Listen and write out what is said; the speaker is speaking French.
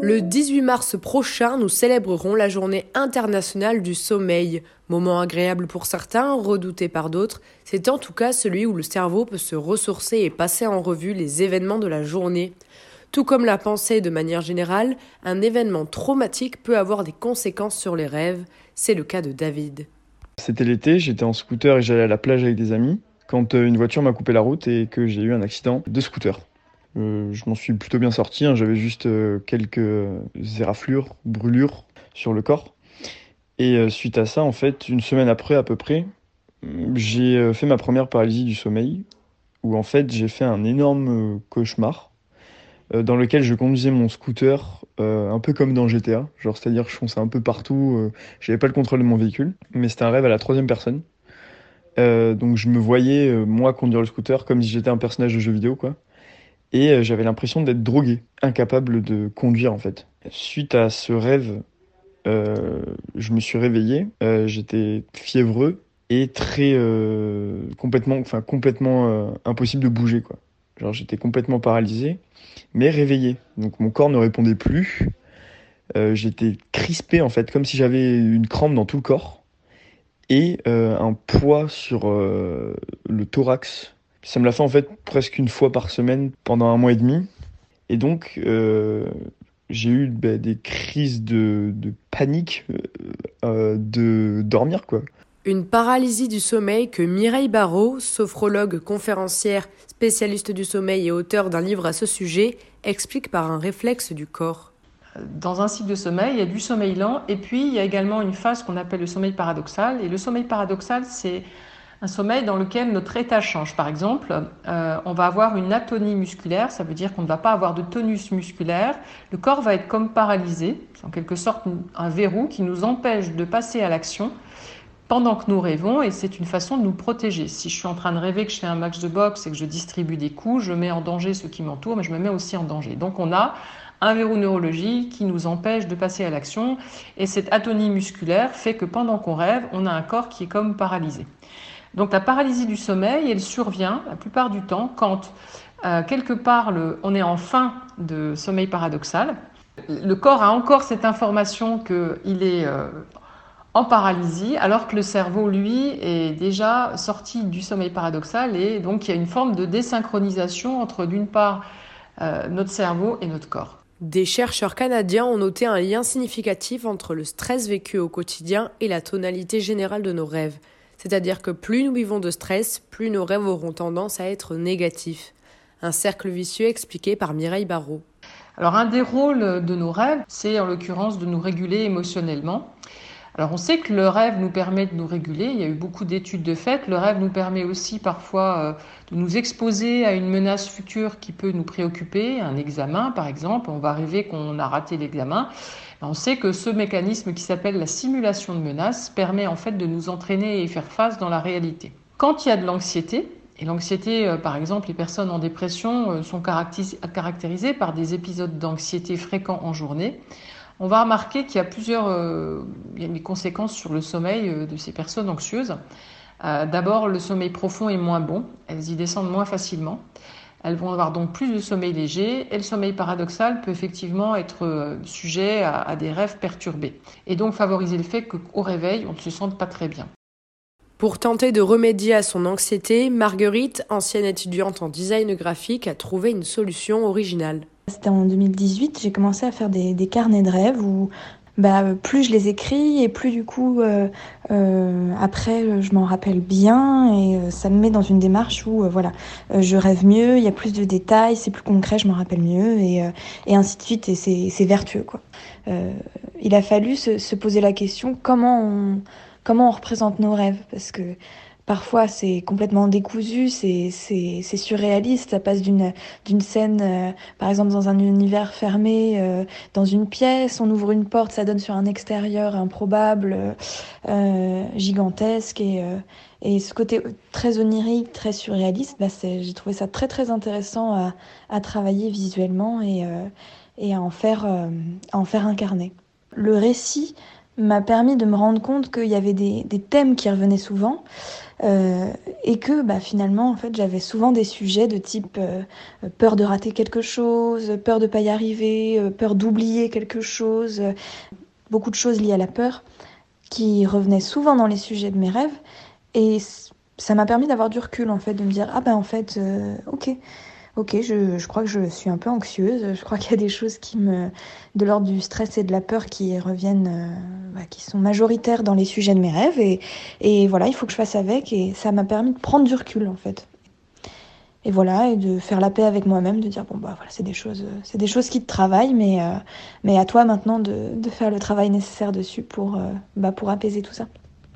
Le 18 mars prochain, nous célébrerons la journée internationale du sommeil. Moment agréable pour certains, redouté par d'autres, c'est en tout cas celui où le cerveau peut se ressourcer et passer en revue les événements de la journée. Tout comme la pensée de manière générale, un événement traumatique peut avoir des conséquences sur les rêves. C'est le cas de David. C'était l'été, j'étais en scooter et j'allais à la plage avec des amis quand euh, une voiture m'a coupé la route et que j'ai eu un accident de scooter. Euh, je m'en suis plutôt bien sorti. Hein. J'avais juste euh, quelques éraflures, brûlures sur le corps. Et euh, suite à ça, en fait, une semaine après à peu près, j'ai fait ma première paralysie du sommeil, où en fait j'ai fait un énorme cauchemar dans lequel je conduisais mon scooter un peu comme dans GTA, genre c'est-à-dire que je fonçais un peu partout, j'avais pas le contrôle de mon véhicule, mais c'était un rêve à la troisième personne. donc je me voyais moi conduire le scooter comme si j'étais un personnage de jeu vidéo quoi et euh, j'avais l'impression d'être drogué, incapable de conduire en fait. Suite à ce rêve, euh, je me suis réveillé, euh, j'étais fiévreux et très complètement, enfin complètement impossible de bouger quoi. Genre j'étais complètement paralysé, mais réveillé. Donc mon corps ne répondait plus. J'étais crispé en fait, comme si j'avais une crampe dans tout le corps et un poids sur le thorax ça me l'a fait en fait presque une fois par semaine pendant un mois et demi. Et donc, euh, j'ai eu bah, des crises de, de panique euh, euh, de dormir, quoi. Une paralysie du sommeil que Mireille Barrault, sophrologue, conférencière, spécialiste du sommeil et auteur d'un livre à ce sujet, explique par un réflexe du corps. Dans un cycle de sommeil, il y a du sommeil lent et puis il y a également une phase qu'on appelle le sommeil paradoxal. Et le sommeil paradoxal, c'est un sommeil dans lequel notre état change. Par exemple, euh, on va avoir une atonie musculaire, ça veut dire qu'on ne va pas avoir de tonus musculaire. Le corps va être comme paralysé, c'est en quelque sorte un verrou qui nous empêche de passer à l'action pendant que nous rêvons et c'est une façon de nous protéger. Si je suis en train de rêver que je fais un match de boxe et que je distribue des coups, je mets en danger ceux qui m'entourent, mais je me mets aussi en danger. Donc on a un verrou neurologique qui nous empêche de passer à l'action et cette atonie musculaire fait que pendant qu'on rêve, on a un corps qui est comme paralysé. Donc la paralysie du sommeil, elle survient la plupart du temps quand euh, quelque part on est en fin de sommeil paradoxal. Le corps a encore cette information qu'il est euh, en paralysie, alors que le cerveau, lui, est déjà sorti du sommeil paradoxal et donc il y a une forme de désynchronisation entre d'une part euh, notre cerveau et notre corps. Des chercheurs canadiens ont noté un lien significatif entre le stress vécu au quotidien et la tonalité générale de nos rêves. C'est-à-dire que plus nous vivons de stress, plus nos rêves auront tendance à être négatifs. Un cercle vicieux expliqué par Mireille Barrault. Alors un des rôles de nos rêves, c'est en l'occurrence de nous réguler émotionnellement. Alors on sait que le rêve nous permet de nous réguler, il y a eu beaucoup d'études de fait, le rêve nous permet aussi parfois euh, de nous exposer à une menace future qui peut nous préoccuper, un examen par exemple, on va rêver qu'on a raté l'examen, on sait que ce mécanisme qui s'appelle la simulation de menace permet en fait de nous entraîner et faire face dans la réalité. Quand il y a de l'anxiété, et l'anxiété, euh, par exemple, les personnes en dépression euh, sont caractérisées par des épisodes d'anxiété fréquents en journée. On va remarquer qu'il y a plusieurs euh, il y a des conséquences sur le sommeil de ces personnes anxieuses. D'abord, le sommeil profond est moins bon, elles y descendent moins facilement. Elles vont avoir donc plus de sommeil léger et le sommeil paradoxal peut effectivement être euh, sujet à, à des rêves perturbés et donc favoriser le fait qu'au réveil, on ne se sente pas très bien. Pour tenter de remédier à son anxiété, Marguerite, ancienne étudiante en design graphique, a trouvé une solution originale. C'était en 2018, j'ai commencé à faire des, des, carnets de rêves où bah, plus je les écris et plus du coup euh, euh, après je m'en rappelle bien et euh, ça me met dans une démarche où euh, voilà je rêve mieux, il y a plus de détails, c'est plus concret, je m'en rappelle mieux et, euh, et ainsi de suite et c'est vertueux quoi. il a fallu se, se, poser la question comment on comment on représente nos rêves? Parce que Parfois, c'est complètement décousu, c'est surréaliste. Ça passe d'une scène, euh, par exemple, dans un univers fermé, euh, dans une pièce, on ouvre une porte, ça donne sur un extérieur improbable, euh, gigantesque. Et, euh, et ce côté très onirique, très surréaliste, bah j'ai trouvé ça très très intéressant à, à travailler visuellement et, euh, et à, en faire, à en faire incarner. Le récit m'a permis de me rendre compte qu'il y avait des, thèmes qui revenaient souvent euh, et que bah, finalement en fait j'avais souvent des sujets de type euh, peur de rater quelque chose, peur de pas y arriver, euh, peur d'oublier quelque chose, beaucoup de choses liées à la peur qui revenaient souvent dans les sujets de mes rêves. Et ça m'a permis d'avoir du recul en fait de me dire ah ben en fait ok ok, je, crois que je suis un peu anxieuse, je crois qu'il y a des choses qui me, de l'ordre du stress et de la peur qui reviennent, euh, bah, qui sont majoritaires dans les sujets de mes rêves, et, et voilà, il faut que je fasse avec, et ça m'a permis de prendre du recul en fait. Et voilà, et de faire la paix avec moi-même, de dire bon bah voilà, c'est des choses, c'est des choses qui te travaillent, mais, euh, mais à toi maintenant de, de, faire le travail nécessaire dessus pour, euh, bah, pour apaiser tout ça.